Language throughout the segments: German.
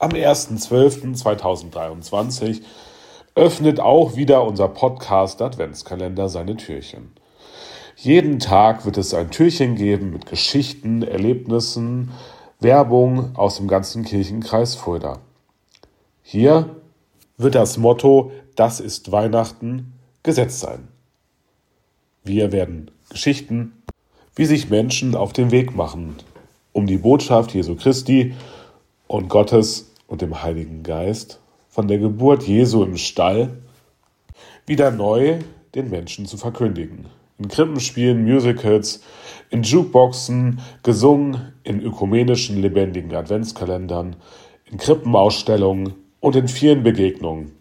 Am 1.12.2023 öffnet auch wieder unser Podcast Adventskalender seine Türchen. Jeden Tag wird es ein Türchen geben mit Geschichten, Erlebnissen, Werbung aus dem ganzen Kirchenkreis Fulda. Hier wird das Motto Das ist Weihnachten gesetzt sein. Wir werden Geschichten, wie sich Menschen auf den Weg machen, um die Botschaft Jesu Christi und Gottes und dem Heiligen Geist von der Geburt Jesu im Stall wieder neu den Menschen zu verkündigen. In Krippenspielen, Musicals, in Jukeboxen, gesungen, in ökumenischen lebendigen Adventskalendern, in Krippenausstellungen und in vielen Begegnungen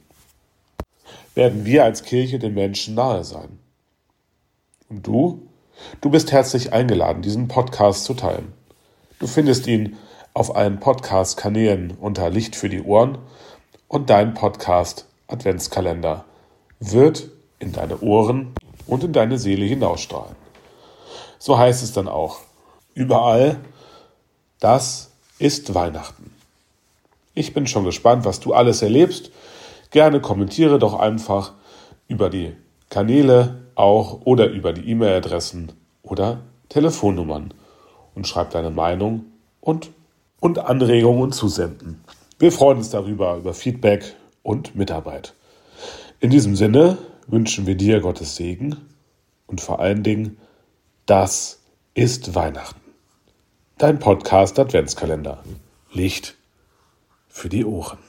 werden wir als Kirche den Menschen nahe sein. Und du? Du bist herzlich eingeladen, diesen Podcast zu teilen. Du findest ihn auf allen Podcast-Kanälen unter Licht für die Ohren und dein Podcast Adventskalender wird in deine Ohren und in deine Seele hinausstrahlen. So heißt es dann auch. Überall, das ist Weihnachten. Ich bin schon gespannt, was du alles erlebst. Gerne kommentiere doch einfach über die Kanäle auch oder über die E-Mail-Adressen oder Telefonnummern und schreib deine Meinung und, und Anregungen zusenden. Wir freuen uns darüber, über Feedback und Mitarbeit. In diesem Sinne wünschen wir dir Gottes Segen und vor allen Dingen, das ist Weihnachten. Dein Podcast Adventskalender. Licht für die Ohren.